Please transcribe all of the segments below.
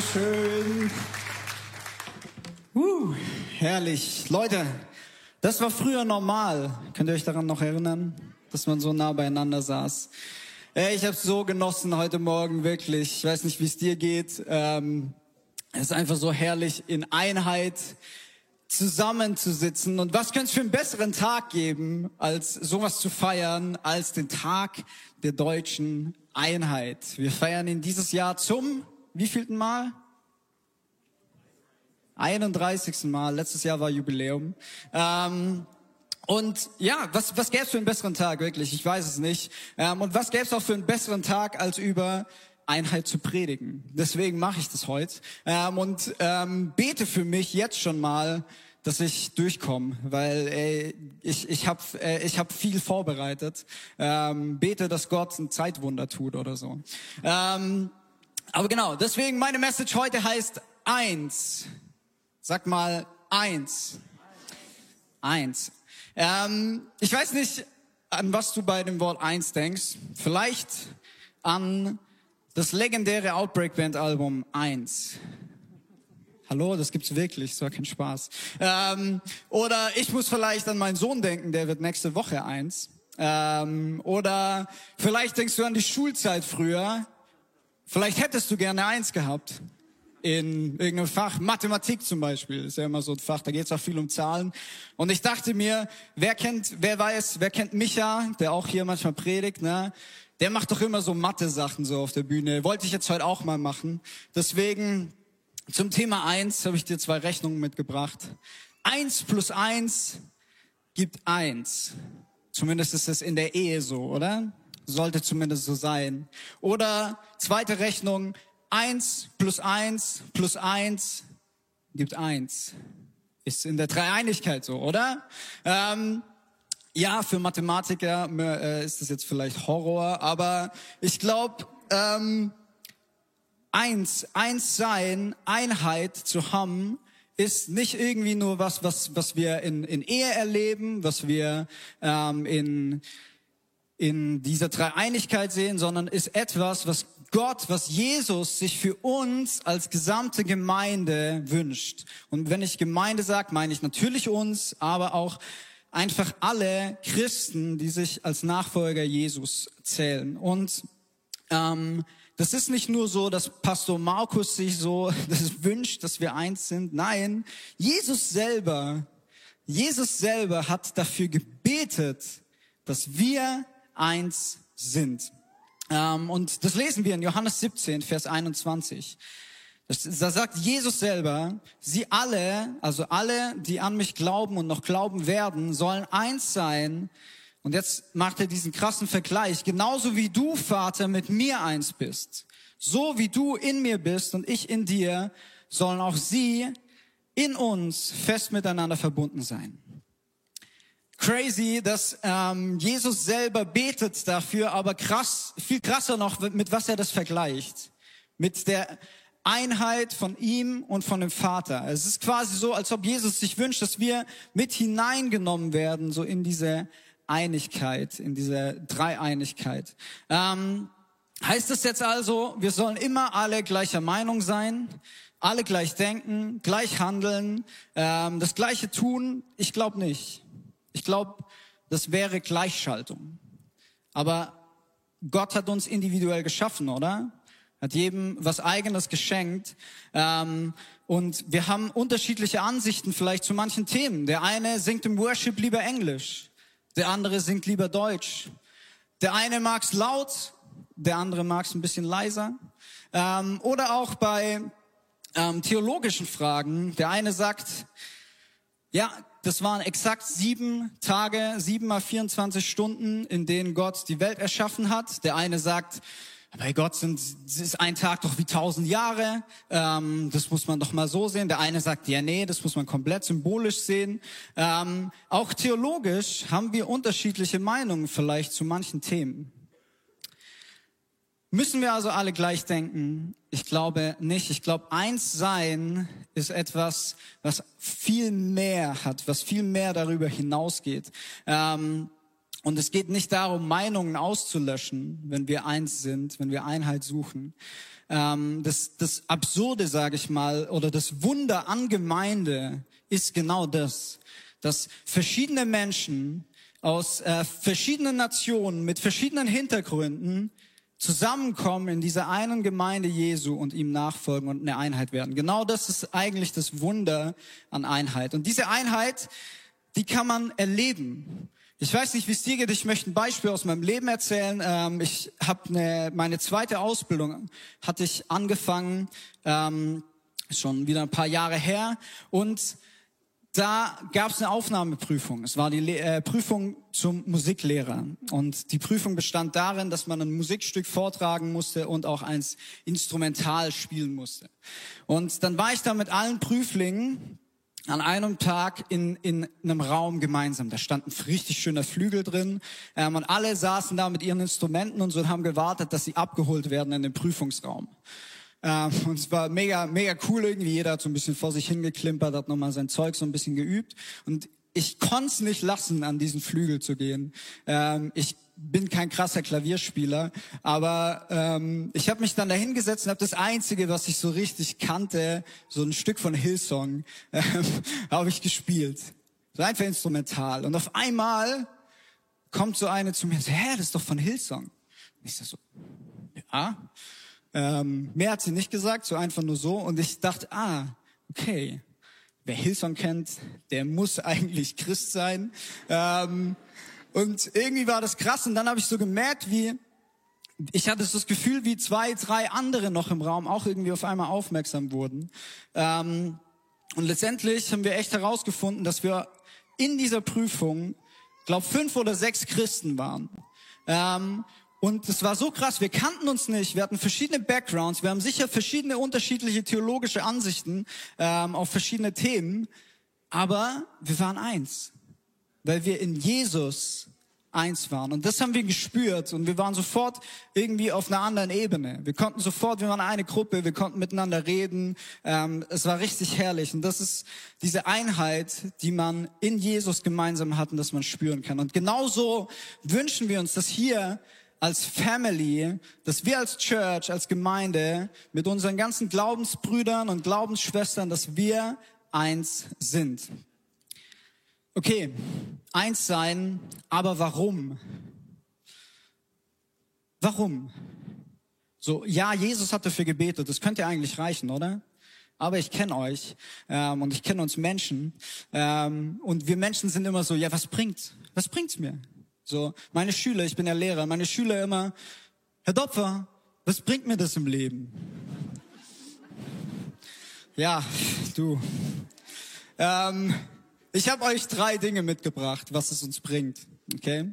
Dankeschön. Uh, herrlich. Leute, das war früher normal. Könnt ihr euch daran noch erinnern, dass man so nah beieinander saß? Ey, ich habe so genossen heute Morgen, wirklich. Ich weiß nicht, wie es dir geht. Ähm, es ist einfach so herrlich, in Einheit zusammenzusitzen. Und was könnte es für einen besseren Tag geben, als sowas zu feiern, als den Tag der deutschen Einheit? Wir feiern ihn dieses Jahr zum wievielten Mal? 31. Mal. Letztes Jahr war Jubiläum. Ähm, und ja, was, was gäbe es für einen besseren Tag, wirklich? Ich weiß es nicht. Ähm, und was gäbe es auch für einen besseren Tag, als über Einheit zu predigen. Deswegen mache ich das heute ähm, und ähm, bete für mich jetzt schon mal, dass ich durchkomme, weil ey, ich ich habe äh, ich hab viel vorbereitet. Ähm, bete, dass Gott ein Zeitwunder tut oder so. Ähm, aber genau, deswegen meine Message heute heißt eins. Sag mal eins. Eins. Ähm, ich weiß nicht, an was du bei dem Wort eins denkst. Vielleicht an das legendäre Outbreak Band Album 1. Hallo, das gibt's wirklich, das war kein Spaß. Ähm, oder ich muss vielleicht an meinen Sohn denken, der wird nächste Woche eins. Ähm, oder vielleicht denkst du an die Schulzeit früher. Vielleicht hättest du gerne eins gehabt in irgendeinem Fach, Mathematik zum Beispiel, ist ja immer so ein Fach, da geht es auch viel um Zahlen. Und ich dachte mir, wer kennt, wer weiß, wer kennt Micha, der auch hier manchmal predigt, ne? Der macht doch immer so Mathe-Sachen so auf der Bühne. Wollte ich jetzt heute auch mal machen. Deswegen zum Thema eins habe ich dir zwei Rechnungen mitgebracht. Eins plus eins gibt eins. Zumindest ist es in der Ehe so, oder? Sollte zumindest so sein. Oder zweite Rechnung, eins plus eins plus eins gibt eins. Ist in der Dreieinigkeit so, oder? Ähm, ja, für Mathematiker äh, ist das jetzt vielleicht Horror, aber ich glaube, ähm, eins, eins sein, Einheit zu haben, ist nicht irgendwie nur was, was, was wir in, in Ehe erleben, was wir ähm, in, in dieser Dreieinigkeit sehen, sondern ist etwas, was Gott, was Jesus sich für uns als gesamte Gemeinde wünscht. Und wenn ich Gemeinde sage, meine ich natürlich uns, aber auch einfach alle Christen, die sich als Nachfolger Jesus zählen. Und ähm, das ist nicht nur so, dass Pastor Markus sich so das wünscht, dass wir eins sind. Nein, Jesus selber, Jesus selber hat dafür gebetet, dass wir eins sind. Ähm, und das lesen wir in Johannes 17, Vers 21. Da sagt Jesus selber, sie alle, also alle, die an mich glauben und noch glauben werden, sollen eins sein. Und jetzt macht er diesen krassen Vergleich. Genauso wie du, Vater, mit mir eins bist. So wie du in mir bist und ich in dir, sollen auch sie in uns fest miteinander verbunden sein. Crazy, dass ähm, Jesus selber betet dafür, aber krass, viel krasser noch, mit was er das vergleicht. Mit der Einheit von ihm und von dem Vater. Es ist quasi so, als ob Jesus sich wünscht, dass wir mit hineingenommen werden, so in diese Einigkeit, in diese Dreieinigkeit. Ähm, heißt das jetzt also, wir sollen immer alle gleicher Meinung sein, alle gleich denken, gleich handeln, ähm, das Gleiche tun? Ich glaube nicht. Ich glaube, das wäre Gleichschaltung. Aber Gott hat uns individuell geschaffen, oder? hat jedem was eigenes geschenkt. Ähm, und wir haben unterschiedliche Ansichten vielleicht zu manchen Themen. Der eine singt im Worship lieber Englisch, der andere singt lieber Deutsch. Der eine mag's laut, der andere mag's ein bisschen leiser. Ähm, oder auch bei ähm, theologischen Fragen. Der eine sagt, ja, das waren exakt sieben Tage, sieben mal 24 Stunden, in denen Gott die Welt erschaffen hat. Der eine sagt, bei Gott sind, ist ein Tag doch wie tausend Jahre. Ähm, das muss man doch mal so sehen. Der eine sagt, ja, nee, das muss man komplett symbolisch sehen. Ähm, auch theologisch haben wir unterschiedliche Meinungen vielleicht zu manchen Themen. Müssen wir also alle gleich denken? Ich glaube nicht. Ich glaube, eins sein ist etwas, was viel mehr hat, was viel mehr darüber hinausgeht. Ähm, und es geht nicht darum, Meinungen auszulöschen, wenn wir eins sind, wenn wir Einheit suchen. ähm, das, das Absurde, sage ich mal, oder das Wunder an Gemeinde ist genau das, dass verschiedene Menschen aus äh, verschiedenen Nationen mit verschiedenen Hintergründen zusammenkommen in dieser einen Gemeinde Jesu und ihm nachfolgen und eine Einheit werden. Genau das ist eigentlich das Wunder an Einheit. Und diese Einheit, die kann man erleben. Ich weiß nicht, wie es dir geht. Ich möchte ein Beispiel aus meinem Leben erzählen. Ähm, ich habe eine, meine zweite Ausbildung hatte ich angefangen, ähm, schon wieder ein paar Jahre her. Und da gab es eine Aufnahmeprüfung. Es war die Le äh, Prüfung zum Musiklehrer. Und die Prüfung bestand darin, dass man ein Musikstück vortragen musste und auch eins instrumental spielen musste. Und dann war ich da mit allen Prüflingen an einem Tag in, in einem Raum gemeinsam. Da stand ein richtig schöner Flügel drin ähm, und alle saßen da mit ihren Instrumenten und so und haben gewartet, dass sie abgeholt werden in den Prüfungsraum. Ähm, und es war mega, mega cool irgendwie. Jeder hat so ein bisschen vor sich hingeklimpert, hat nochmal sein Zeug so ein bisschen geübt. Und ich konnte es nicht lassen, an diesen Flügel zu gehen. Ähm, ich bin kein krasser Klavierspieler, aber ähm, ich habe mich dann dahingesetzt und habe das Einzige, was ich so richtig kannte, so ein Stück von Hillsong, ähm, habe ich gespielt. So einfach instrumental. Und auf einmal kommt so eine zu mir und sagt, hä, das ist doch von Hillsong. Und ich sag so, ja. Ähm, mehr hat sie nicht gesagt, so einfach nur so. Und ich dachte, ah, okay, wer Hillsong kennt, der muss eigentlich Christ sein. Ähm, und irgendwie war das krass. Und dann habe ich so gemerkt, wie ich hatte so das Gefühl, wie zwei, drei andere noch im Raum auch irgendwie auf einmal aufmerksam wurden. Ähm, und letztendlich haben wir echt herausgefunden, dass wir in dieser Prüfung, glaube fünf oder sechs Christen waren. Ähm, und es war so krass, wir kannten uns nicht, wir hatten verschiedene Backgrounds, wir haben sicher verschiedene unterschiedliche theologische Ansichten ähm, auf verschiedene Themen, aber wir waren eins weil wir in Jesus eins waren. Und das haben wir gespürt und wir waren sofort irgendwie auf einer anderen Ebene. Wir konnten sofort, wir waren eine Gruppe, wir konnten miteinander reden. Ähm, es war richtig herrlich. Und das ist diese Einheit, die man in Jesus gemeinsam hat und das man spüren kann. Und genauso wünschen wir uns, dass hier als Family, dass wir als Church, als Gemeinde mit unseren ganzen Glaubensbrüdern und Glaubensschwestern, dass wir eins sind. Okay, eins sein, aber warum? Warum? So, ja, Jesus hat dafür gebetet, das könnte eigentlich reichen, oder? Aber ich kenne euch ähm, und ich kenne uns Menschen ähm, und wir Menschen sind immer so, ja, was bringt? Was bringt's mir? So, meine Schüler, ich bin ja Lehrer, meine Schüler immer, Herr Dopfer, was bringt mir das im Leben? Ja, du. Ähm, ich habe euch drei Dinge mitgebracht, was es uns bringt. Okay?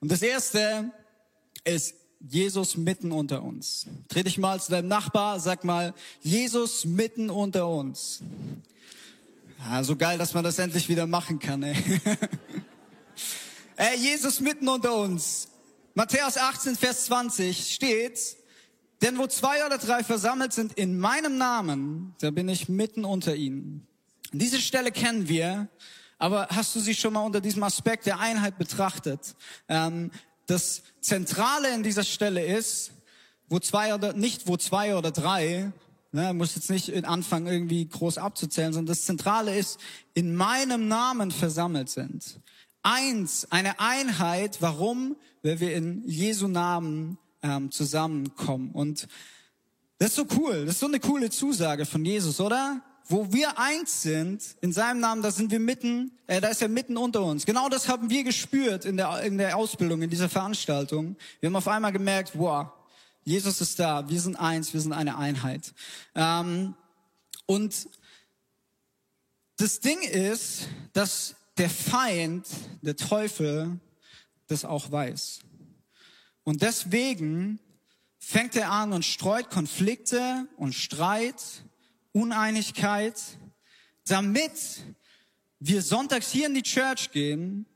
Und das erste ist Jesus mitten unter uns. Dreh dich mal zu deinem Nachbar, sag mal, Jesus mitten unter uns. Ja, so geil, dass man das endlich wieder machen kann. Ey. ey, Jesus mitten unter uns. Matthäus 18, Vers 20 steht, denn wo zwei oder drei versammelt sind in meinem Namen, da bin ich mitten unter ihnen. Diese Stelle kennen wir, aber hast du sie schon mal unter diesem Aspekt der Einheit betrachtet? Ähm, das Zentrale in dieser Stelle ist, wo zwei oder nicht wo zwei oder drei, ne, muss jetzt nicht anfangen irgendwie groß abzuzählen, sondern das Zentrale ist, in meinem Namen versammelt sind. Eins, eine Einheit. Warum? Weil wir in Jesu Namen ähm, zusammenkommen. Und das ist so cool. Das ist so eine coole Zusage von Jesus, oder? wo wir eins sind, in seinem Namen, da sind wir mitten, äh, da ist er mitten unter uns. Genau das haben wir gespürt in der, in der Ausbildung, in dieser Veranstaltung. Wir haben auf einmal gemerkt, wow, Jesus ist da, wir sind eins, wir sind eine Einheit. Ähm, und das Ding ist, dass der Feind, der Teufel, das auch weiß. Und deswegen fängt er an und streut Konflikte und Streit Uneinigkeit, damit wir sonntags hier in die Church gehen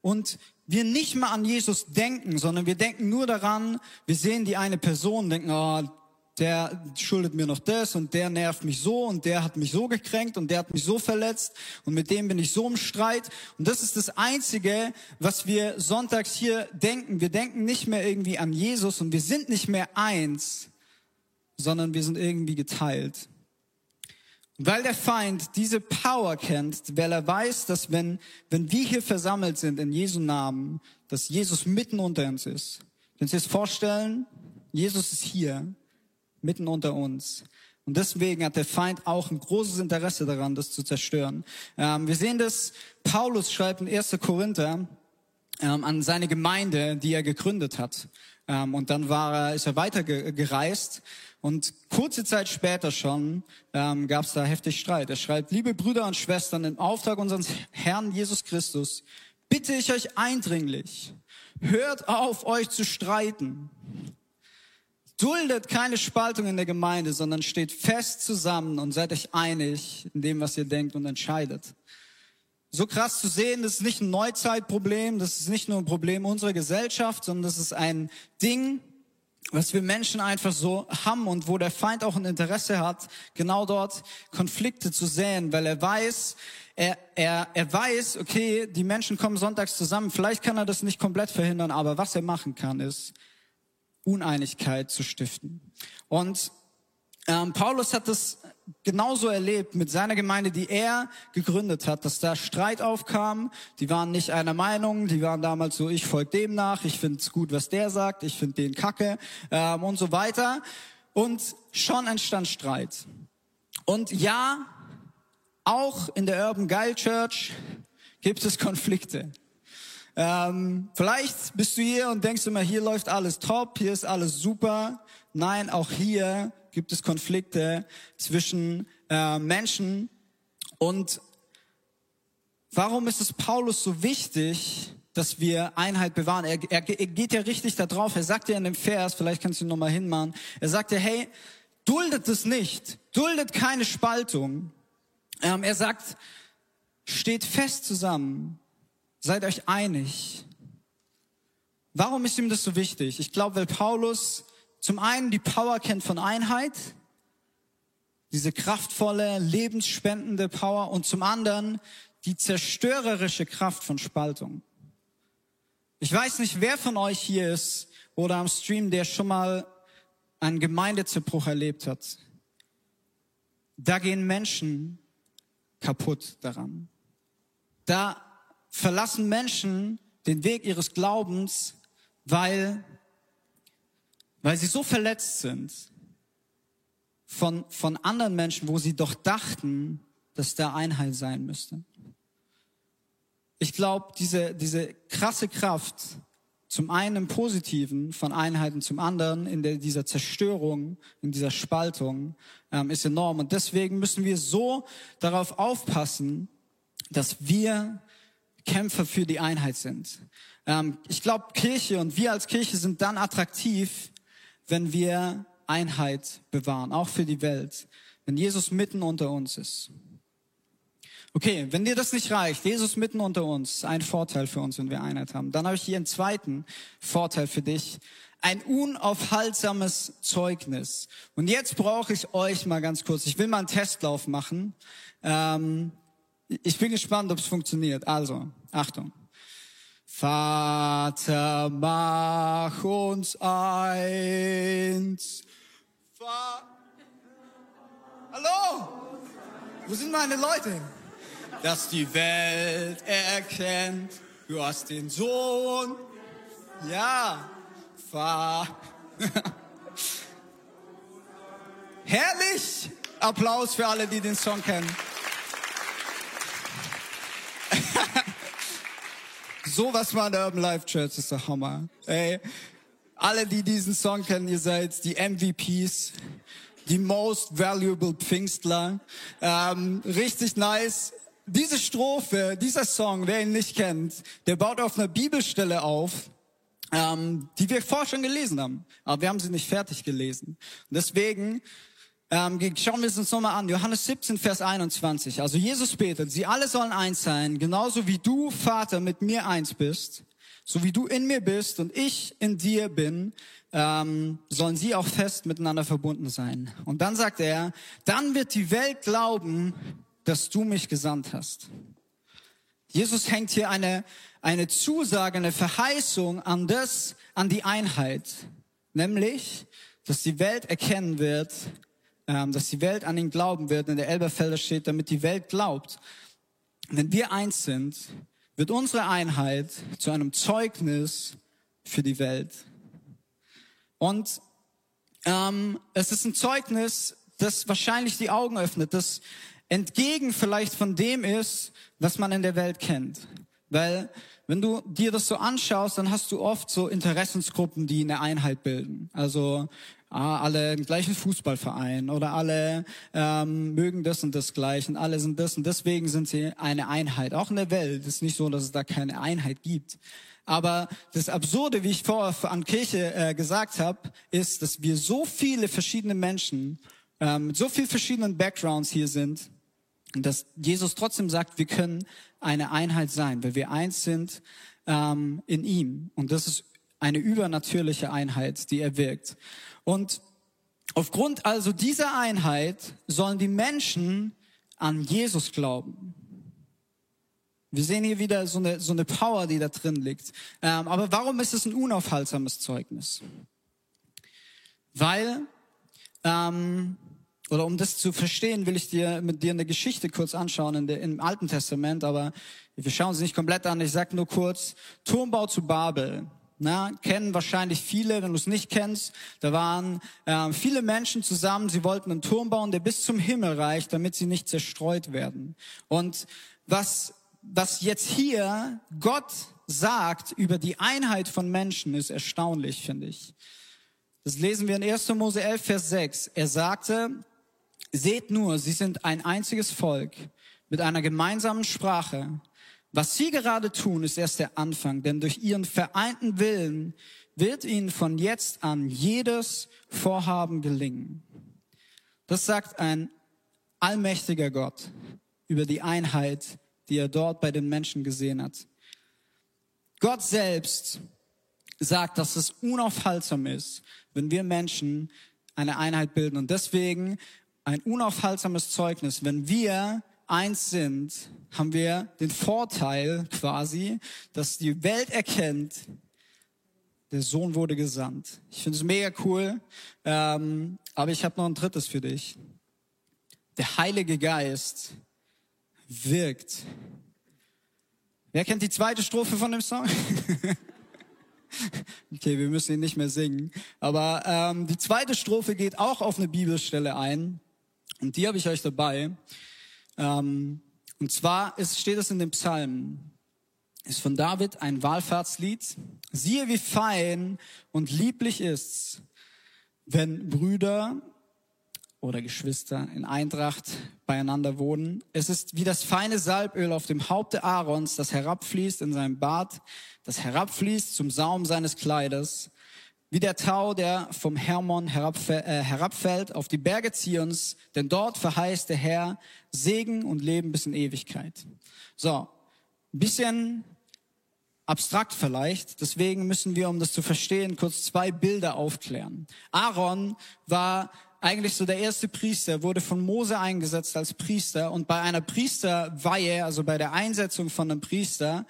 und wir nicht mal an Jesus denken, sondern wir denken nur daran, wir sehen die eine Person, denken, oh, der schuldet mir noch das und der nervt mich so und der hat mich so gekränkt und der hat mich so verletzt und mit dem bin ich so im Streit. Und das ist das Einzige, was wir sonntags hier denken. Wir denken nicht mehr irgendwie an Jesus und wir sind nicht mehr eins, sondern wir sind irgendwie geteilt. Weil der Feind diese Power kennt, weil er weiß, dass wenn, wenn wir hier versammelt sind in Jesu Namen, dass Jesus mitten unter uns ist. Sie sich das vorstellen? Jesus ist hier, mitten unter uns. Und deswegen hat der Feind auch ein großes Interesse daran, das zu zerstören. Ähm, wir sehen das, Paulus schreibt in 1. Korinther ähm, an seine Gemeinde, die er gegründet hat. Ähm, und dann war er, ist er weitergereist und kurze Zeit später schon ähm, gab es da heftig Streit. Er schreibt, liebe Brüder und Schwestern, im Auftrag unseres Herrn Jesus Christus bitte ich euch eindringlich, hört auf, euch zu streiten. Duldet keine Spaltung in der Gemeinde, sondern steht fest zusammen und seid euch einig in dem, was ihr denkt und entscheidet. So krass zu sehen, das ist nicht ein Neuzeitproblem, das ist nicht nur ein Problem unserer Gesellschaft, sondern das ist ein Ding, was wir Menschen einfach so haben und wo der Feind auch ein Interesse hat, genau dort Konflikte zu säen, weil er weiß, er, er, er weiß, okay, die Menschen kommen sonntags zusammen, vielleicht kann er das nicht komplett verhindern, aber was er machen kann, ist, Uneinigkeit zu stiften. Und ähm, Paulus hat das genauso erlebt mit seiner Gemeinde, die er gegründet hat, dass da Streit aufkam. Die waren nicht einer Meinung, die waren damals so, ich folge dem nach, ich finde es gut, was der sagt, ich finde den kacke ähm, und so weiter. Und schon entstand Streit. Und ja, auch in der Urban Guile Church gibt es Konflikte. Ähm, vielleicht bist du hier und denkst immer, hier läuft alles top, hier ist alles super. Nein, auch hier gibt es Konflikte zwischen äh, Menschen. Und warum ist es Paulus so wichtig, dass wir Einheit bewahren? Er, er, er geht ja richtig da drauf. Er sagt ja in dem Vers, vielleicht kannst du ihn nochmal hinmachen, er sagt ja, hey, duldet es nicht, duldet keine Spaltung. Ähm, er sagt, steht fest zusammen, Seid euch einig. Warum ist ihm das so wichtig? Ich glaube, weil Paulus zum einen die Power kennt von Einheit, diese kraftvolle, lebensspendende Power und zum anderen die zerstörerische Kraft von Spaltung. Ich weiß nicht, wer von euch hier ist oder am Stream, der schon mal einen Gemeindezerbruch erlebt hat. Da gehen Menschen kaputt daran. Da verlassen Menschen den Weg ihres Glaubens, weil, weil sie so verletzt sind von, von anderen Menschen, wo sie doch dachten, dass da Einheit sein müsste. Ich glaube, diese, diese krasse Kraft, zum einen im Positiven von Einheiten, zum anderen in der, dieser Zerstörung, in dieser Spaltung, ähm, ist enorm. Und deswegen müssen wir so darauf aufpassen, dass wir Kämpfer für die Einheit sind. Ähm, ich glaube, Kirche und wir als Kirche sind dann attraktiv, wenn wir Einheit bewahren, auch für die Welt, wenn Jesus mitten unter uns ist. Okay, wenn dir das nicht reicht, Jesus mitten unter uns, ein Vorteil für uns, wenn wir Einheit haben. Dann habe ich hier einen zweiten Vorteil für dich. Ein unaufhaltsames Zeugnis. Und jetzt brauche ich euch mal ganz kurz. Ich will mal einen Testlauf machen. Ähm, ich bin gespannt, ob es funktioniert. Also, Achtung. Vater, mach uns eins. Va Hallo? Wo sind meine Leute? Dass die Welt erkennt, du hast den Sohn. Ja, Vater. Herrlich! Applaus für alle, die den Song kennen. Sowas war der Urban Life Church, ist der Hammer. Ey, alle, die diesen Song kennen, ihr seid die MVPs, die most valuable Pfingstler. Ähm, richtig nice. Diese Strophe, dieser Song, wer ihn nicht kennt, der baut auf einer Bibelstelle auf, ähm, die wir vorher schon gelesen haben. Aber wir haben sie nicht fertig gelesen. Und deswegen ähm, schauen wir es uns nochmal an. Johannes 17, Vers 21. Also Jesus betet, sie alle sollen eins sein, genauso wie du, Vater, mit mir eins bist, so wie du in mir bist und ich in dir bin, ähm, sollen sie auch fest miteinander verbunden sein. Und dann sagt er, dann wird die Welt glauben, dass du mich gesandt hast. Jesus hängt hier eine, eine Zusage, eine Verheißung an das, an die Einheit. Nämlich, dass die Welt erkennen wird, dass die Welt an ihn glauben wird. In der Elberfelder steht, damit die Welt glaubt. Wenn wir eins sind, wird unsere Einheit zu einem Zeugnis für die Welt. Und ähm, es ist ein Zeugnis, das wahrscheinlich die Augen öffnet, das entgegen vielleicht von dem ist, was man in der Welt kennt. Weil wenn du dir das so anschaust, dann hast du oft so Interessensgruppen, die eine Einheit bilden. Also ah, alle den gleichen Fußballverein oder alle ähm, mögen das und das gleich und alle sind das und deswegen sind sie eine Einheit. Auch in der Welt ist nicht so, dass es da keine Einheit gibt. Aber das Absurde, wie ich vorher an Kirche äh, gesagt habe, ist, dass wir so viele verschiedene Menschen ähm, mit so vielen verschiedenen Backgrounds hier sind, dass Jesus trotzdem sagt, wir können eine Einheit sein, weil wir eins sind ähm, in ihm. Und das ist eine übernatürliche Einheit, die er wirkt. Und aufgrund also dieser Einheit sollen die Menschen an Jesus glauben. Wir sehen hier wieder so eine, so eine Power, die da drin liegt. Ähm, aber warum ist es ein unaufhaltsames Zeugnis? Weil ähm, oder um das zu verstehen, will ich dir mit dir eine Geschichte kurz anschauen in der, im Alten Testament, aber wir schauen sie nicht komplett an. Ich sag nur kurz, Turmbau zu Babel. Na, kennen wahrscheinlich viele, wenn du es nicht kennst. Da waren äh, viele Menschen zusammen, sie wollten einen Turm bauen, der bis zum Himmel reicht, damit sie nicht zerstreut werden. Und was, was jetzt hier Gott sagt über die Einheit von Menschen, ist erstaunlich, finde ich. Das lesen wir in 1. Mose 11, Vers 6. Er sagte, Seht nur, sie sind ein einziges Volk mit einer gemeinsamen Sprache. Was sie gerade tun, ist erst der Anfang, denn durch ihren vereinten Willen wird ihnen von jetzt an jedes Vorhaben gelingen. Das sagt ein allmächtiger Gott über die Einheit, die er dort bei den Menschen gesehen hat. Gott selbst sagt, dass es unaufhaltsam ist, wenn wir Menschen eine Einheit bilden. Und deswegen ein unaufhaltsames Zeugnis. Wenn wir eins sind, haben wir den Vorteil quasi, dass die Welt erkennt, der Sohn wurde gesandt. Ich finde es mega cool, ähm, aber ich habe noch ein drittes für dich. Der Heilige Geist wirkt. Wer kennt die zweite Strophe von dem Song? okay, wir müssen ihn nicht mehr singen. Aber ähm, die zweite Strophe geht auch auf eine Bibelstelle ein. Und die habe ich euch dabei. Ähm, und zwar ist, steht es in dem Psalm, ist von David ein Wallfahrtslied. Siehe, wie fein und lieblich ist's, wenn Brüder oder Geschwister in Eintracht beieinander wohnen. Es ist wie das feine Salböl auf dem Haupte Aarons, das herabfließt in seinem Bart, das herabfließt zum Saum seines Kleides wie der Tau, der vom Hermon äh, herabfällt auf die Berge Zions, denn dort verheißt der Herr Segen und Leben bis in Ewigkeit. So, bisschen abstrakt vielleicht, deswegen müssen wir, um das zu verstehen, kurz zwei Bilder aufklären. Aaron war eigentlich so der erste Priester, wurde von Mose eingesetzt als Priester und bei einer Priesterweihe, also bei der Einsetzung von einem Priester,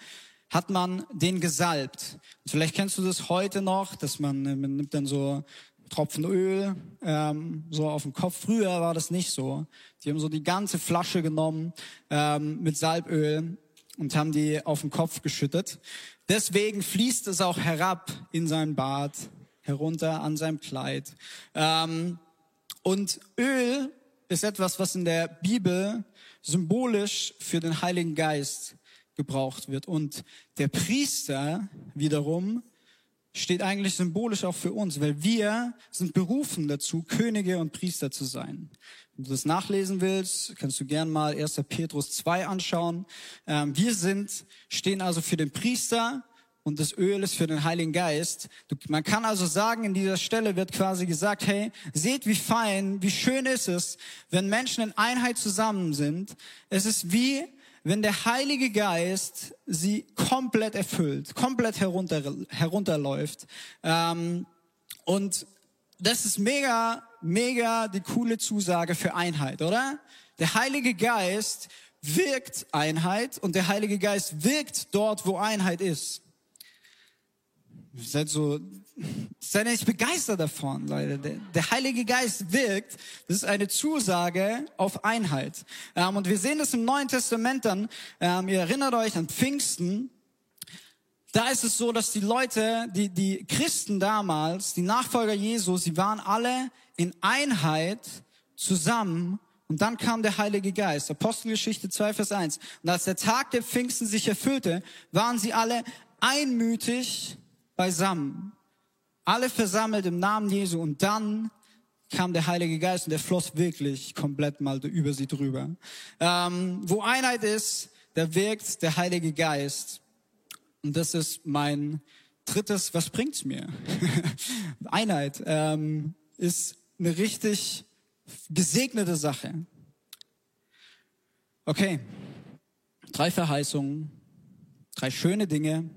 hat man den gesalbt. Und vielleicht kennst du das heute noch, dass man, äh, man nimmt dann so Tropfen Öl ähm, so auf den Kopf. Früher war das nicht so. Die haben so die ganze Flasche genommen ähm, mit Salböl und haben die auf den Kopf geschüttet. Deswegen fließt es auch herab in sein Bart, herunter an seinem Kleid. Ähm, und Öl ist etwas, was in der Bibel symbolisch für den Heiligen Geist gebraucht wird. Und der Priester wiederum steht eigentlich symbolisch auch für uns, weil wir sind berufen dazu, Könige und Priester zu sein. Wenn du das nachlesen willst, kannst du gern mal 1. Petrus 2 anschauen. Ähm, wir sind, stehen also für den Priester und das Öl ist für den Heiligen Geist. man kann also sagen, in dieser Stelle wird quasi gesagt, hey, seht wie fein, wie schön ist es, wenn Menschen in Einheit zusammen sind. Es ist wie wenn der Heilige Geist sie komplett erfüllt, komplett herunter, herunterläuft. Ähm, und das ist mega, mega die coole Zusage für Einheit, oder? Der Heilige Geist wirkt Einheit und der Heilige Geist wirkt dort, wo Einheit ist. Seid so, seid nicht begeistert davon, Leute. Der, der, Heilige Geist wirkt. Das ist eine Zusage auf Einheit. Ähm, und wir sehen das im Neuen Testament dann. Ähm, ihr erinnert euch an Pfingsten. Da ist es so, dass die Leute, die, die Christen damals, die Nachfolger Jesu, sie waren alle in Einheit zusammen und dann kam der Heilige Geist. Apostelgeschichte 2, Vers 1. Und als der Tag der Pfingsten sich erfüllte, waren sie alle einmütig beisammen. Alle versammelt im Namen Jesu. Und dann kam der Heilige Geist und der floss wirklich komplett mal über sie drüber. Ähm, wo Einheit ist, da wirkt der Heilige Geist. Und das ist mein drittes, was bringt's mir? Einheit ähm, ist eine richtig gesegnete Sache. Okay, drei Verheißungen, drei schöne Dinge,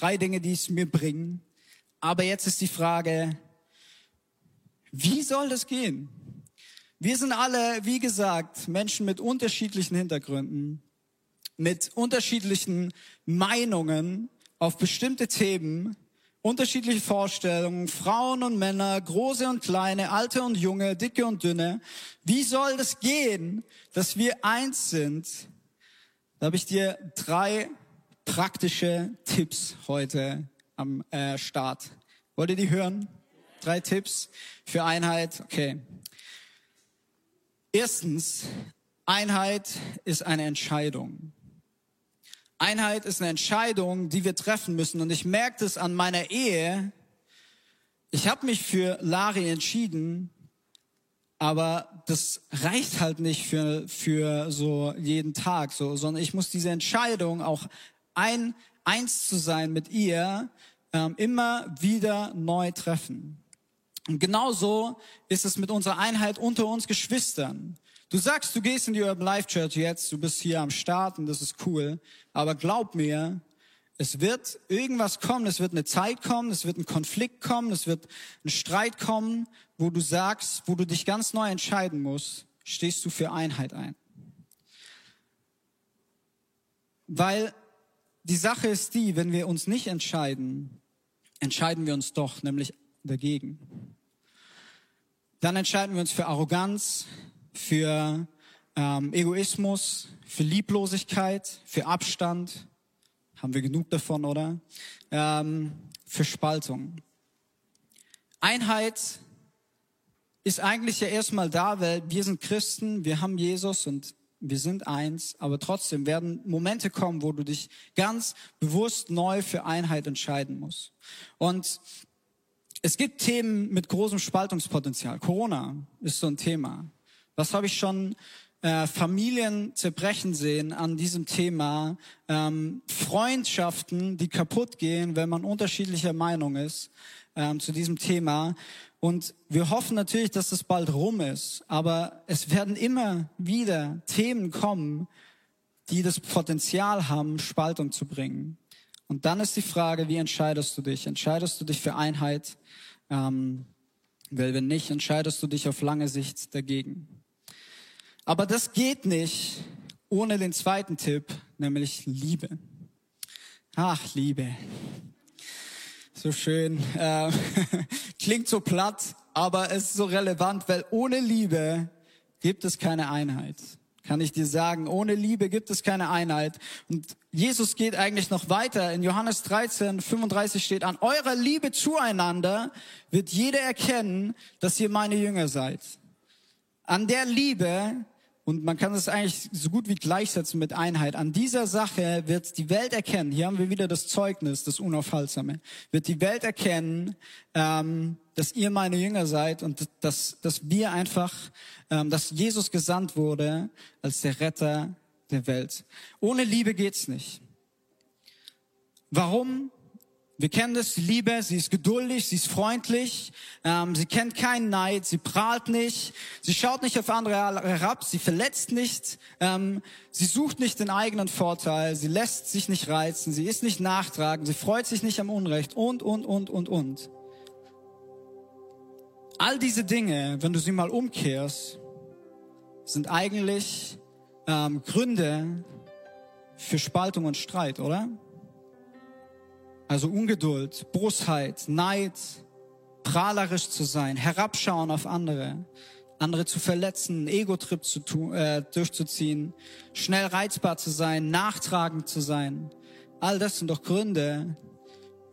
drei Dinge, die es mir bringen. Aber jetzt ist die Frage, wie soll das gehen? Wir sind alle, wie gesagt, Menschen mit unterschiedlichen Hintergründen, mit unterschiedlichen Meinungen auf bestimmte Themen, unterschiedliche Vorstellungen, Frauen und Männer, große und kleine, alte und junge, dicke und dünne. Wie soll das gehen, dass wir eins sind? Da habe ich dir drei praktische Tipps heute am äh, Start. Wollt ihr die hören? Drei Tipps für Einheit. Okay. Erstens, Einheit ist eine Entscheidung. Einheit ist eine Entscheidung, die wir treffen müssen. Und ich merke das an meiner Ehe. Ich habe mich für Lari entschieden, aber das reicht halt nicht für, für so jeden Tag, so, sondern ich muss diese Entscheidung auch ein, eins zu sein mit ihr, ähm, immer wieder neu treffen. Und genauso ist es mit unserer Einheit unter uns Geschwistern. Du sagst, du gehst in die Urban Life Church jetzt, du bist hier am Start und das ist cool. Aber glaub mir, es wird irgendwas kommen, es wird eine Zeit kommen, es wird ein Konflikt kommen, es wird ein Streit kommen, wo du sagst, wo du dich ganz neu entscheiden musst, stehst du für Einheit ein. Weil die Sache ist die, wenn wir uns nicht entscheiden, entscheiden wir uns doch, nämlich dagegen. Dann entscheiden wir uns für Arroganz, für ähm, Egoismus, für Lieblosigkeit, für Abstand. Haben wir genug davon, oder? Ähm, für Spaltung. Einheit ist eigentlich ja erstmal da, weil wir sind Christen, wir haben Jesus und wir sind eins, aber trotzdem werden Momente kommen, wo du dich ganz bewusst neu für Einheit entscheiden musst. Und es gibt Themen mit großem Spaltungspotenzial. Corona ist so ein Thema. Was habe ich schon äh, Familien zerbrechen sehen an diesem Thema? Ähm, Freundschaften, die kaputt gehen, wenn man unterschiedlicher Meinung ist ähm, zu diesem Thema. Und wir hoffen natürlich, dass das bald rum ist. Aber es werden immer wieder Themen kommen, die das Potenzial haben, Spaltung zu bringen. Und dann ist die Frage, wie entscheidest du dich? Entscheidest du dich für Einheit? Ähm, weil wenn nicht, entscheidest du dich auf lange Sicht dagegen. Aber das geht nicht ohne den zweiten Tipp, nämlich Liebe. Ach, Liebe. So schön. Äh, klingt so platt, aber es ist so relevant, weil ohne Liebe gibt es keine Einheit. Kann ich dir sagen, ohne Liebe gibt es keine Einheit. Und Jesus geht eigentlich noch weiter. In Johannes 13, 35 steht, an eurer Liebe zueinander wird jeder erkennen, dass ihr meine Jünger seid. An der Liebe und man kann es eigentlich so gut wie gleichsetzen mit Einheit. An dieser Sache wird die Welt erkennen, hier haben wir wieder das Zeugnis, das Unaufhaltsame, wird die Welt erkennen, ähm, dass ihr meine Jünger seid und dass, dass wir einfach, ähm, dass Jesus gesandt wurde als der Retter der Welt. Ohne Liebe geht's nicht. Warum? Wir kennen das, die Liebe, sie ist geduldig, sie ist freundlich, ähm, sie kennt keinen Neid, sie prahlt nicht, sie schaut nicht auf andere herab, sie verletzt nicht, ähm, sie sucht nicht den eigenen Vorteil, sie lässt sich nicht reizen, sie ist nicht nachtragend, sie freut sich nicht am Unrecht und, und, und, und, und. All diese Dinge, wenn du sie mal umkehrst, sind eigentlich ähm, Gründe für Spaltung und Streit, oder? Also Ungeduld, Bosheit, Neid, prahlerisch zu sein, herabschauen auf andere, andere zu verletzen, Ego-Trip zu tun, äh, durchzuziehen, schnell reizbar zu sein, nachtragend zu sein. All das sind doch Gründe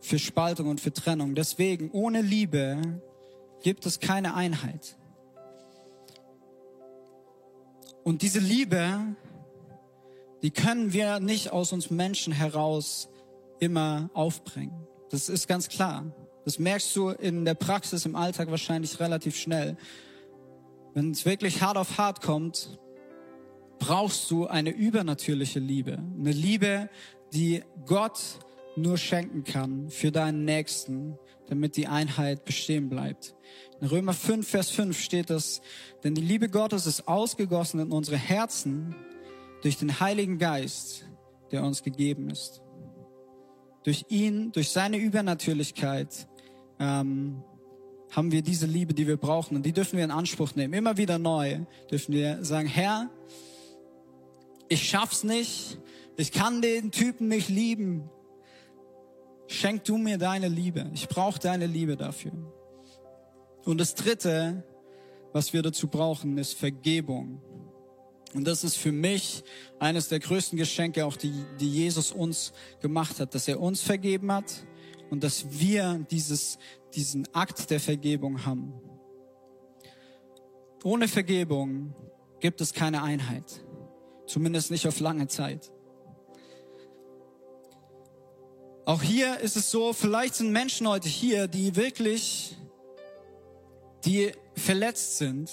für Spaltung und für Trennung. Deswegen, ohne Liebe gibt es keine Einheit. Und diese Liebe, die können wir nicht aus uns Menschen heraus immer aufbringen. Das ist ganz klar. Das merkst du in der Praxis im Alltag wahrscheinlich relativ schnell. Wenn es wirklich hart auf hart kommt, brauchst du eine übernatürliche Liebe. Eine Liebe, die Gott nur schenken kann für deinen Nächsten, damit die Einheit bestehen bleibt. In Römer 5, Vers 5 steht das, denn die Liebe Gottes ist ausgegossen in unsere Herzen durch den Heiligen Geist, der uns gegeben ist. Durch ihn, durch seine Übernatürlichkeit ähm, haben wir diese Liebe, die wir brauchen und die dürfen wir in Anspruch nehmen. Immer wieder neu dürfen wir sagen, Herr, ich schaff's nicht, ich kann den Typen nicht lieben. Schenk du mir deine Liebe. Ich brauche deine Liebe dafür. Und das Dritte, was wir dazu brauchen, ist Vergebung. Und das ist für mich eines der größten Geschenke, auch die, die Jesus uns gemacht hat, dass er uns vergeben hat und dass wir dieses, diesen Akt der Vergebung haben. Ohne Vergebung gibt es keine Einheit. Zumindest nicht auf lange Zeit. Auch hier ist es so, vielleicht sind Menschen heute hier, die wirklich die verletzt sind.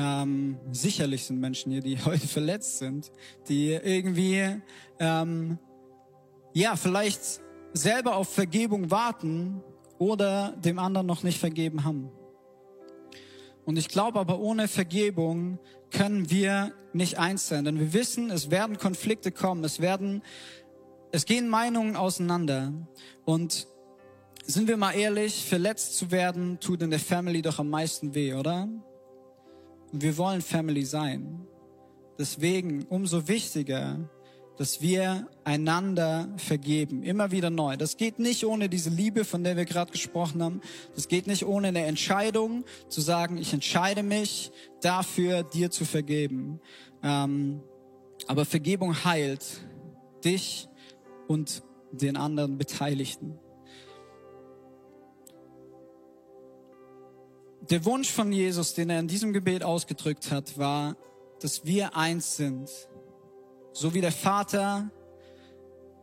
Ähm, sicherlich sind Menschen hier, die heute verletzt sind, die irgendwie, ähm, ja, vielleicht selber auf Vergebung warten oder dem anderen noch nicht vergeben haben. Und ich glaube aber, ohne Vergebung können wir nicht eins sein, denn wir wissen, es werden Konflikte kommen, es werden, es gehen Meinungen auseinander und sind wir mal ehrlich, verletzt zu werden, tut in der Family doch am meisten weh, oder? Und wir wollen Family sein. Deswegen umso wichtiger, dass wir einander vergeben, immer wieder neu. Das geht nicht ohne diese Liebe, von der wir gerade gesprochen haben. Das geht nicht ohne eine Entscheidung, zu sagen, ich entscheide mich dafür, dir zu vergeben. Ähm, aber Vergebung heilt dich und den anderen Beteiligten. Der Wunsch von Jesus, den er in diesem Gebet ausgedrückt hat, war, dass wir eins sind. So wie der Vater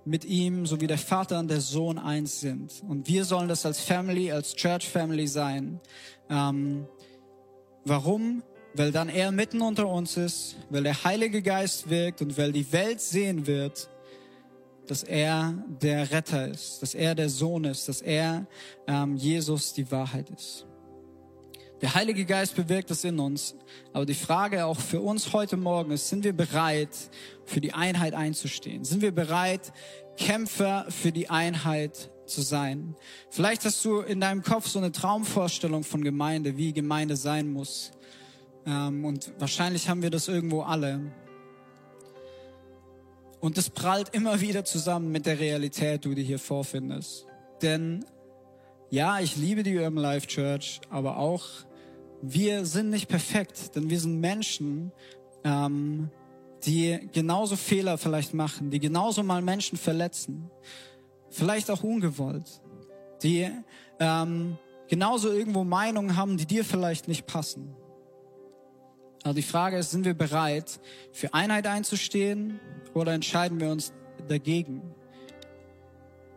mit ihm, so wie der Vater und der Sohn eins sind. Und wir sollen das als Family, als Church Family sein. Ähm, warum? Weil dann er mitten unter uns ist, weil der Heilige Geist wirkt und weil die Welt sehen wird, dass er der Retter ist, dass er der Sohn ist, dass er ähm, Jesus die Wahrheit ist. Der Heilige Geist bewirkt es in uns. Aber die Frage auch für uns heute Morgen ist, sind wir bereit, für die Einheit einzustehen? Sind wir bereit, Kämpfer für die Einheit zu sein? Vielleicht hast du in deinem Kopf so eine Traumvorstellung von Gemeinde, wie Gemeinde sein muss. Ähm, und wahrscheinlich haben wir das irgendwo alle. Und das prallt immer wieder zusammen mit der Realität, die du hier vorfindest. Denn ja, ich liebe die Urban Life Church, aber auch wir sind nicht perfekt, denn wir sind Menschen, ähm, die genauso Fehler vielleicht machen, die genauso mal Menschen verletzen, vielleicht auch ungewollt, die ähm, genauso irgendwo Meinungen haben, die dir vielleicht nicht passen. Also die Frage ist, sind wir bereit, für Einheit einzustehen oder entscheiden wir uns dagegen?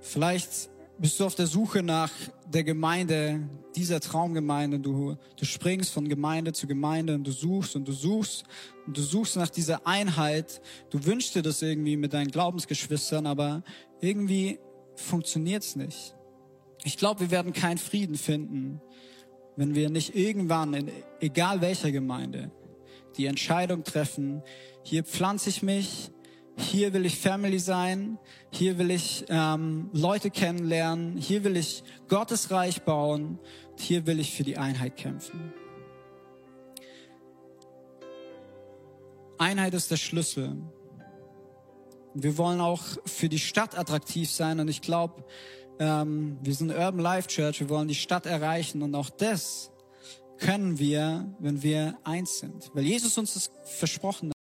Vielleicht bist du auf der Suche nach der Gemeinde, dieser Traumgemeinde. Du, du springst von Gemeinde zu Gemeinde und du suchst und du suchst und du suchst nach dieser Einheit. Du wünschst dir das irgendwie mit deinen Glaubensgeschwistern, aber irgendwie funktioniert's nicht. Ich glaube, wir werden keinen Frieden finden, wenn wir nicht irgendwann, in egal welcher Gemeinde, die Entscheidung treffen, hier pflanze ich mich, hier will ich Family sein, hier will ich ähm, Leute kennenlernen, hier will ich Gottes Reich bauen, hier will ich für die Einheit kämpfen. Einheit ist der Schlüssel. Wir wollen auch für die Stadt attraktiv sein und ich glaube, ähm, wir sind Urban Life Church, wir wollen die Stadt erreichen und auch das können wir, wenn wir eins sind. Weil Jesus uns das versprochen